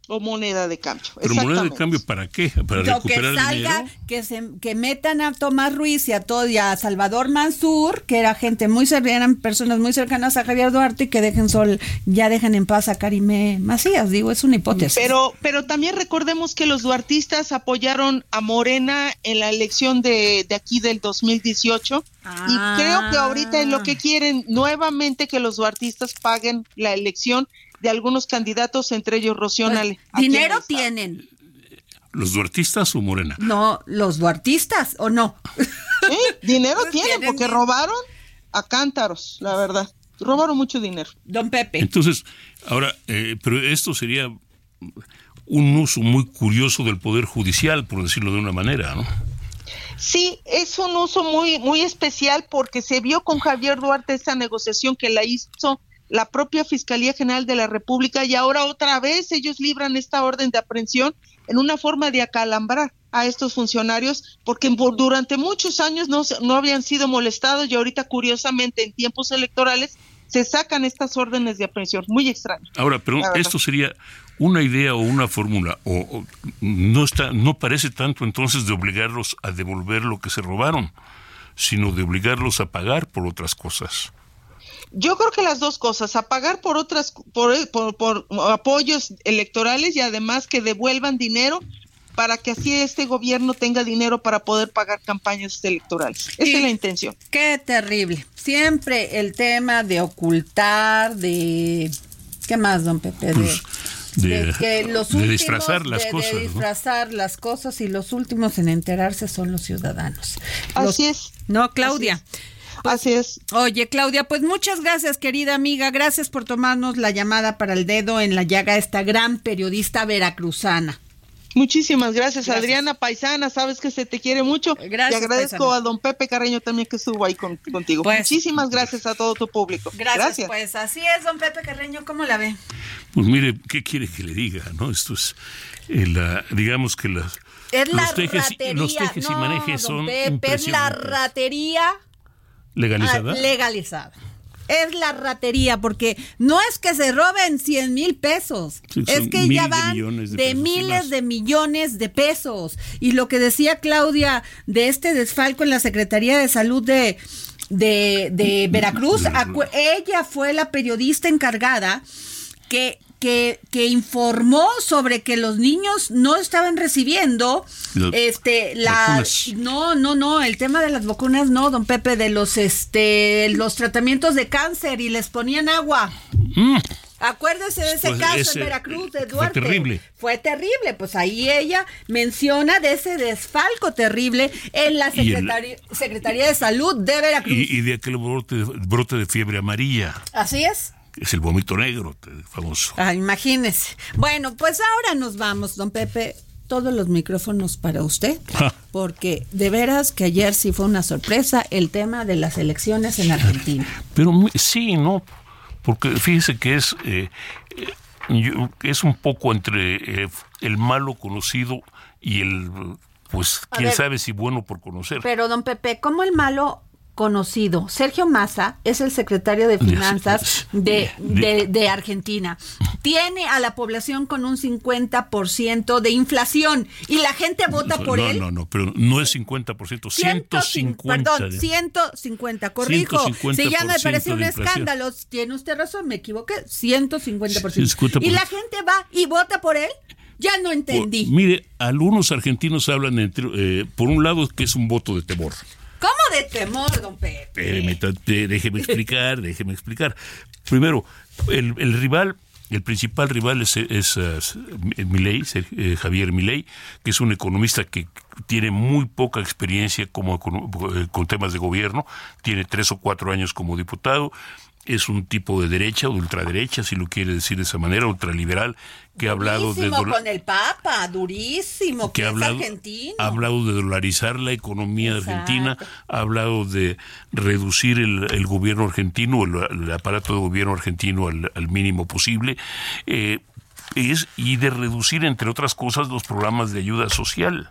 O moneda de cambio. Pero moneda de cambio, ¿para qué? Para O que recuperar salga, dinero. que se que metan a Tomás Ruiz y a todo y a Salvador Mansur, que era gente muy cercana, eran personas muy cercanas a Javier Duarte y que dejen sol, ya dejen en paz a Karime Macías, digo, es una hipótesis. Pero, pero también recordemos que los duartistas apoyaron a Morena en la elección de, de aquí del 2018 Ah. y creo que ahorita es lo que quieren nuevamente que los duartistas paguen la elección de algunos candidatos, entre ellos Rocío en Dinero tienen, ¿Los duartistas o Morena? no los duartistas o no. Sí, dinero [LAUGHS] Pues tienen tienen porque robaron a cántaros, la verdad. Robaron mucho dinero. Don Pepe. Entonces, ahora, eh, pero esto sería un uso muy curioso del Poder Judicial, por decirlo de una manera, ¿no? Sí, es un uso muy, muy especial porque se vio con Javier Duarte esta negociación que la hizo la propia Fiscalía General de la República y ahora otra vez ellos libran esta orden de aprehensión en una forma de acalambrar a estos funcionarios porque por- durante muchos años no, no habían sido molestados y ahorita curiosamente en tiempos electorales se sacan estas órdenes de aprehensión. Muy extraño. Ahora, pero esto sería una idea o una fórmula, o, o no está, no parece tanto entonces de obligarlos a devolver lo que se robaron, sino de obligarlos a pagar por otras cosas. Yo creo que las dos cosas, a pagar por otras, por, por, por apoyos electorales y además que devuelvan dinero para que así este gobierno tenga dinero para poder pagar campañas electorales. Esa es la intención. Qué terrible. Siempre el tema de ocultar, de... ¿Qué más, don Pepe? De, Pues, de, de que los de últimos disfrazar las de- de cosas. ¿no? disfrazar las cosas y los últimos en enterarse son los ciudadanos. Así Los- es. No, Claudia. Así es. Oye, Claudia, pues muchas gracias, querida amiga. Gracias por tomarnos la llamada para el dedo en la llaga a esta gran periodista veracruzana. Muchísimas gracias, Gracias. Adriana Paisana, sabes que se te quiere mucho. Gracias, y agradezco paisana. a don Pepe Carreño también que estuvo ahí con- contigo. Pues- Muchísimas gracias a todo tu público. Gracias, pues así es, don Pepe Carreño, ¿cómo la ve? Pues mire, ¿qué quiere que le diga? no Esto es, eh, la, digamos que las, Es la los tejes, ratería. los tejes y manejes don son Pepe, es la ratería ¿Legalizada? ah, legalizada. Es la ratería, porque no es que se roben 100 mil pesos, Sí, es que ya van de de, pesos y miles de millones de pesos. Y lo que decía Claudia de este desfalco en la Secretaría de Salud de, de, de Veracruz, ella fue la periodista encargada que, que, que informó sobre que los niños no estaban recibiendo Las este la vacunas. no no no el tema de las vacunas no don Pepe de los este los tratamientos de cáncer y les ponían agua Mm, Acuérdese de ese Pues caso ese, en Veracruz de fue Duarte. terrible. Fue terrible. Pues ahí ella menciona de ese desfalco terrible en la el- Secretaría, Secretaría de Salud de Veracruz. y, y de aquel brote, brote de fiebre amarilla, Así es. Es el vómito negro, te- famoso. Ah, imagínese. Bueno, pues ahora nos vamos, don Pepe. Todos los micrófonos para usted, Ja. porque de veras que ayer sí fue una sorpresa el tema de las elecciones en Argentina. Pero sí, no, porque fíjese que es, eh, eh, yo- es un poco entre eh, el malo conocido y el, pues, A quién ver. sabe si bueno por conocer. Pero, don Pepe, ¿cómo el malo conocido? Sergio Massa es el secretario de Finanzas de, de- de Argentina. Tiene a la población con un 50% de inflación y la gente vota por no, él. no, no, pero no es 50%, 150. Perdón, de- 150, corrijo. 150% si ya me parece un escándalo, tiene usted razón, me equivoqué, 150%. 50%. Y la gente va y vota por él, ya no Por- entendí. mire, algunos argentinos hablan entre, eh, por un lado que es un voto de temor. ¿Cómo de temor, don Pepe? Eh, déjeme explicar, [LAUGHS] déjeme explicar. Primero, el, el rival, el principal rival es, es, eh, Milei, Ser- eh, Javier Milei, que es un economista que tiene muy poca experiencia como econo- eh, con temas de gobierno, tiene tres o cuatro años como diputado, es un tipo de derecha o de ultraderecha, si lo quiere decir de esa manera, ultraliberal, que ha hablado de... Durísimo dola- con el Papa, durísimo, que, que ha hablado, argentino. ha hablado de dolarizar la economía Exacto. argentina, ha hablado de reducir el, el gobierno argentino, el, el aparato de gobierno argentino al, al mínimo posible, eh, es, y de reducir, entre otras cosas, los programas de ayuda social.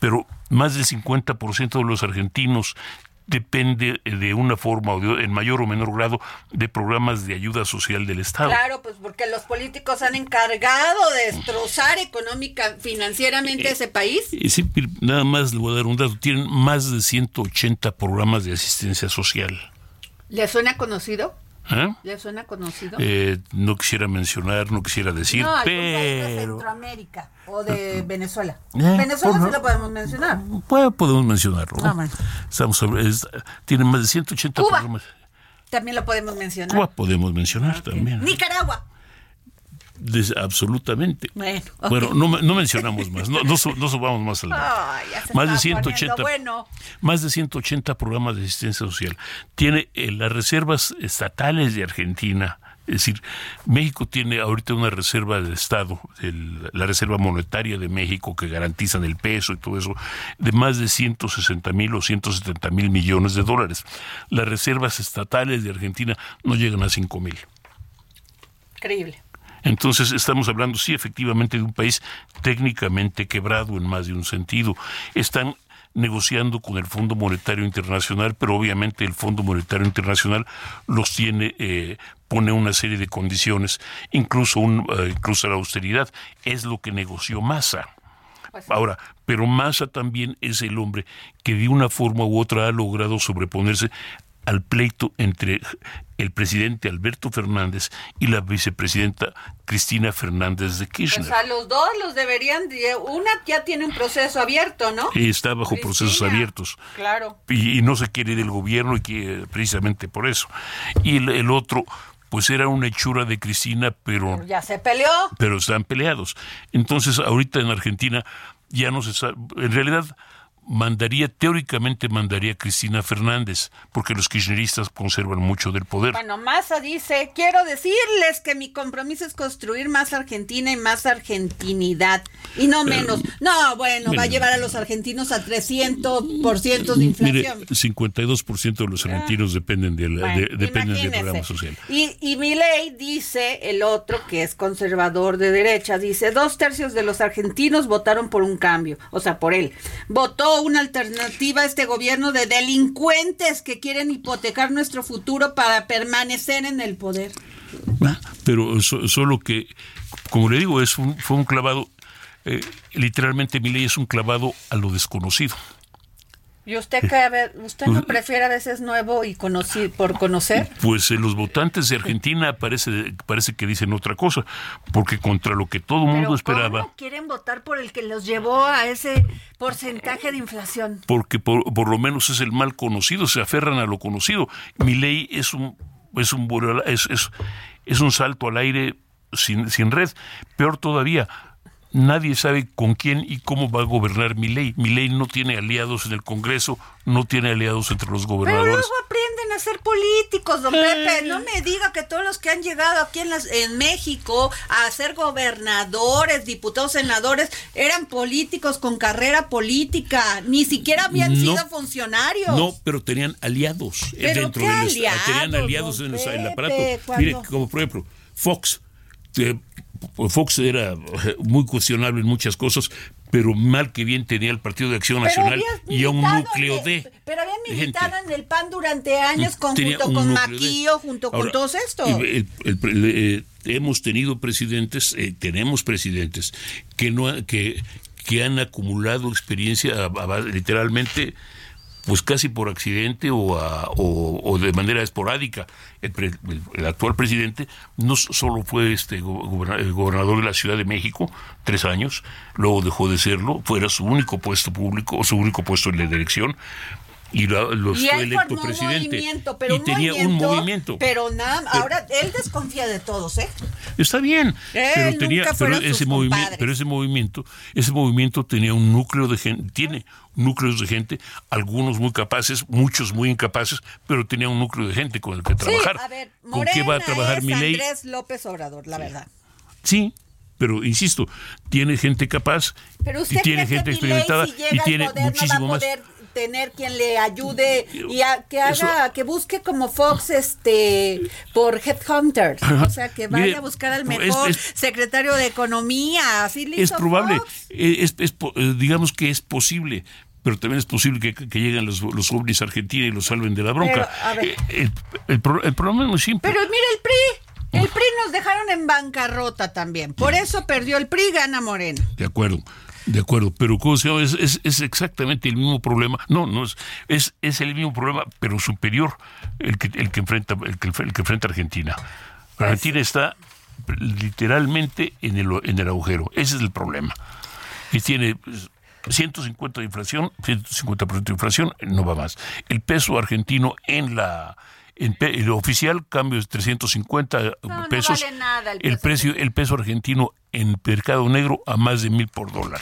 Pero más del 50% de los argentinos depende de una forma o de- en mayor o menor grado de programas de ayuda social del Estado. Claro, pues porque los políticos han encargado de destrozar económica, financieramente ese país. Y sí, nada más le voy a dar un dato. Tienen más de 180 programas de asistencia social. ¿Le suena conocido? ¿Eh? ¿Le suena conocido? Eh, no quisiera mencionar, no quisiera decir, no, país de pero Centroamérica o de Venezuela. Eh, Venezuela por- sí lo podemos mencionar. pues, podemos mencionarlo. ¿no? Bueno. Estamos sobre- es- tienen más de 180 Cuba. programas. También lo podemos mencionar. Cuba podemos mencionar también. Nicaragua. Des- absolutamente. Bueno, ok. Bueno, no, no mencionamos más, no, no, su- no subamos más al [LAUGHS] se Más de está 180 poniendo bueno. más de 180 programas de asistencia social. Tiene eh, las reservas estatales de Argentina. Es decir, México tiene ahorita una reserva de Estado, el- la reserva monetaria de México que garantizan el peso y todo eso, de más de 160 mil o 170 mil millones de dólares. Las reservas estatales de Argentina no llegan a 5 mil. Increíble. Entonces estamos hablando, sí, efectivamente, de un país técnicamente quebrado en más de un sentido. Están negociando con el Fondo Monetario Internacional, pero obviamente el Fondo Monetario Internacional los tiene, eh, pone una serie de condiciones, incluso, un, eh, incluso la austeridad, es lo que negoció Massa. Ahora, pero Massa también es el hombre que de una forma u otra ha logrado sobreponerse al pleito entre el presidente Alberto Fernández y la vicepresidenta Cristina Fernández de O Kirchner. sea, los dos los deberían, de- una ya tiene un proceso abierto, ¿no? Y está bajo procesos abiertos. Claro. y, y no se quiere ir del gobierno y que precisamente por eso. Y el, el otro, pues era una hechura de Cristina, pero Ya se peleó. pero están peleados. Entonces, ahorita en Argentina ya no se sabe, en realidad mandaría, teóricamente mandaría Cristina Fernández, porque los kirchneristas conservan mucho del poder. Bueno, Massa dice, quiero decirles que mi compromiso es construir más Argentina y más argentinidad, y no menos. No, bueno, va a mire. llevar a los argentinos a 300% de Mire, inflación. 52% de los argentinos dependen, del, Bueno, de- dependen del programa social. Y, y Milei dice, el otro que es conservador de derecha, dice, dos tercios de los argentinos votaron por un cambio, o sea, por él. Votó una alternativa a este gobierno de delincuentes que quieren hipotecar nuestro futuro para permanecer en el poder. Ah, Pero so- solo que, como le digo, es un, fue un clavado, eh, literalmente mi ley es un clavado a lo desconocido. ¿Y usted qué, a ver, usted no prefiere a veces nuevo y conocí, por conocer? Pues eh, los votantes de Argentina parece, parece que dicen otra cosa, porque contra lo que todo el mundo esperaba, ¿Cómo quieren votar por el que los llevó a ese porcentaje de inflación? porque por, por lo menos es el mal conocido, se aferran a lo conocido. Mi ley es un, es un, es, es, es un salto al aire sin, sin red. Peor todavía, nadie sabe con quién y cómo va a gobernar mi ley. Mi ley no tiene aliados en el Congreso, no tiene aliados entre los Pero gobernadores. luego aprenden a ser políticos, don Pepe. No me diga que todos los que han llegado aquí en, las, en México a ser gobernadores, diputados, senadores, eran políticos con carrera política. Ni siquiera habían No. sido funcionarios. No, pero tenían aliados ¿Pero dentro qué del esta- tenían aliados, en el, aparato. ¿Cuándo? Mire, como por ejemplo, Fox. Eh, Fox era muy cuestionable en muchas cosas, pero mal que bien tenía el Partido de Acción Pero Nacional y a un núcleo el- de. Pero habían de militado gente. en el PAN durante años con, junto un con de- Maquillo, junto con todos estos. el- el- el- eh, hemos tenido presidentes, eh, tenemos presidentes que no que, que han acumulado experiencia a- a- literalmente pues casi por accidente o, a- o, de manera esporádica. El, pre- el- actual presidente no solo fue este gobernador de la Ciudad de México tres años, luego dejó de serlo, fuera su único puesto público o su único puesto en la dirección y lo, lo y fue electo presidente pero y un tenía un movimiento. Pero nada, Pero- ahora él desconfía de todos, ¿eh? Está bien, Él pero tenía, pero ese movimiento, pero ese movimiento, ese movimiento tenía un núcleo de gente, tiene núcleos de gente, algunos muy capaces, muchos muy incapaces, pero tenía un núcleo de gente con el que trabajar. Sí, a ver, ¿Con qué va a trabajar mi ley? Andrés López Obrador, la verdad. Sí, pero insisto, tiene gente capaz Pero usted y tiene gente experimentada si y tiene poder, muchísimo no va a más. poder tener quien le ayude y a- que Eso- haga, que busque como Fox este por Headhunters, o sea, que vaya Mire, a buscar al es- mejor es- secretario de Economía, así le es hizo probable, Fox. eh, es, es eh, digamos que es posible, pero también es posible que, que lleguen los, los ovnis a Argentina y los salven de la bronca. Pero, a ver. Eh, el, el el problema es muy simple. Pero mira el PRI, el PRI nos dejaron en bancarrota también, por eso perdió el PRI, gana Morena. De acuerdo, de acuerdo, pero ¿cómo se llama? Es, es, es exactamente el mismo problema. No, no es, es, es el mismo problema, pero superior el que, el que enfrenta el que, el que enfrenta Argentina. Argentina está literalmente en el, en el agujero. Ese es el problema. Y tiene pues, 150 de inflación, 150% de inflación, no va más. El peso argentino en la en el oficial cambio es 350 No, no pesos. vale nada el el peso precio el peso argentino en mercado negro a más de mil por dólar.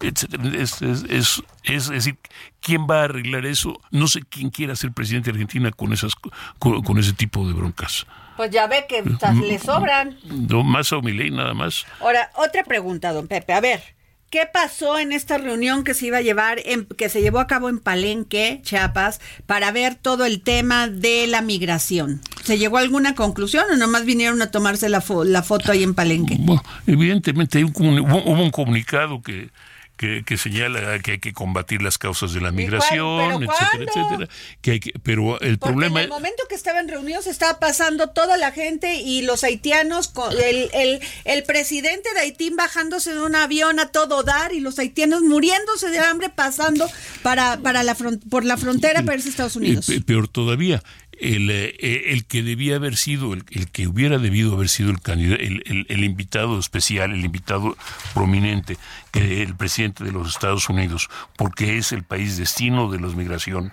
Es, es, es, es decir, ¿quién va a arreglar eso? No sé quién quiera ser presidente de Argentina con esas con, con ese tipo de broncas. Pues ya ve que sea, le sobran. No más a mi ley nada más. Ahora, otra pregunta, don Pepe. A ver, ¿qué pasó en esta reunión que se iba a llevar, en, que se llevó a cabo en Palenque, Chiapas, para ver todo el tema de la migración? ¿Se llegó a alguna conclusión o nomás vinieron a tomarse la, fo- la foto ahí en Palenque? Bueno, evidentemente hay un hubo un comunicado que, que, que señala que hay que combatir las causas de la migración, ¿Pero etcétera, cuándo? etcétera. Que hay que, pero el Porque problema en el momento que estaban reunidos estaba pasando toda la gente y los haitianos, con el, el, el presidente de Haití bajándose de un avión a todo dar y los haitianos muriéndose de hambre pasando para, para la fron- por la frontera para irse a Estados Unidos. Pe- peor todavía, el, eh, el que debía haber sido, el, el que hubiera debido haber sido el, candida- el, el- invitado especial, el invitado prominente, que el presidente de los Estados Unidos, porque es el país destino de la migración,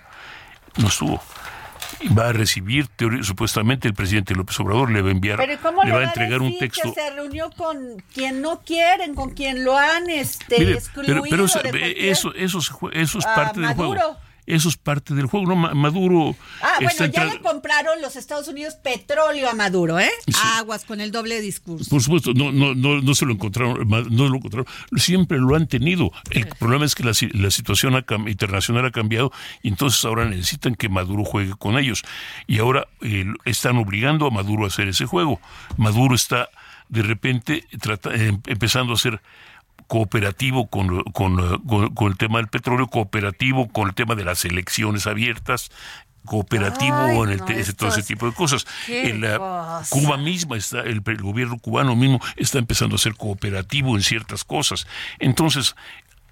no estuvo. Va a recibir, teori- supuestamente el presidente López Obrador le va a enviar, Pero ¿y ¿cómo le va a entregar un texto. que se reunió con quien no quieren, con quien lo han este, Mire, excluido pero, pero eso, de cualquier- eso, eso, eso es Ah, parte del juego. Eso es parte del juego. No, Ma- Maduro Ah, bueno, está ya le compraron los Estados Unidos petróleo a Maduro, ¿eh? Aguas con el doble discurso. Por supuesto, no, no, no, no se lo encontraron, no lo encontraron, siempre lo han tenido. El problema es que la, la situación ha internacional ha cambiado y entonces ahora necesitan que Maduro juegue con ellos. Y ahora eh, están obligando a Maduro a hacer ese juego. Maduro está de repente trata- em- empezando a ser cooperativo con, eh, con- con el tema del petróleo, cooperativo con el tema de las elecciones abiertas, cooperativo Ay, en el no, ese- todo ese es- tipo de cosas. qué En la- cosa. Cuba misma está, el, el gobierno cubano mismo está empezando a ser cooperativo en ciertas cosas. Entonces,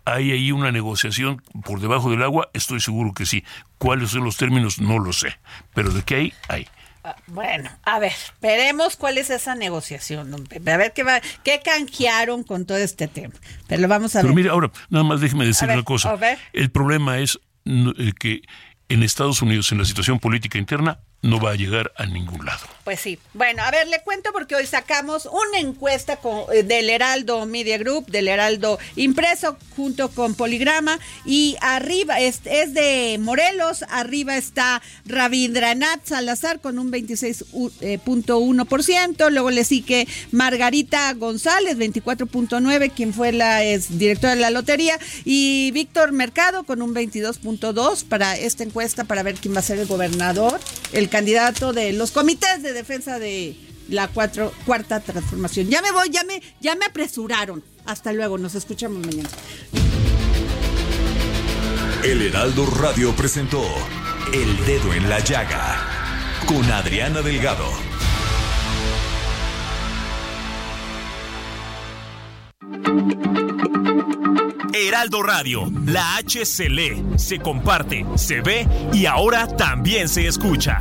¿hay ahí una negociación por debajo del agua? Estoy seguro que sí. ¿Cuáles son los términos? No lo sé. Pero de qué hay, hay. Ah, Bueno, a ver, veremos cuál es esa negociación. A ver qué va, qué canjearon con todo este tema. Pero lo vamos a Pero ver. mire, ahora, nada más déjeme decir A ver, una cosa. El problema es eh, que en Estados Unidos, en la situación política interna, no va a llegar a ningún lado. Pues sí. Bueno, a ver, le cuento porque hoy sacamos una encuesta con- eh, del Heraldo Media Group, del Heraldo Impreso, junto con Poligrama. Y arriba es, de Morelos, arriba está Rabindranath Salazar con un 26.1%. Luego le sigue Margarita González, 24.9%, quien fue la directora de la lotería. Y Víctor Mercado con un 22.2% para esta encuesta para ver quién va a ser el gobernador, el candidato de los comités de defensa de la cuatro, cuarta transformación. Ya me voy, ya me, ya me apresuraron. Hasta luego, nos escuchamos mañana. El Heraldo Radio presentó El Dedo en la Llaga con Adriana Delgado. Heraldo Radio, la H se lee, se comparte, se ve y ahora también se escucha.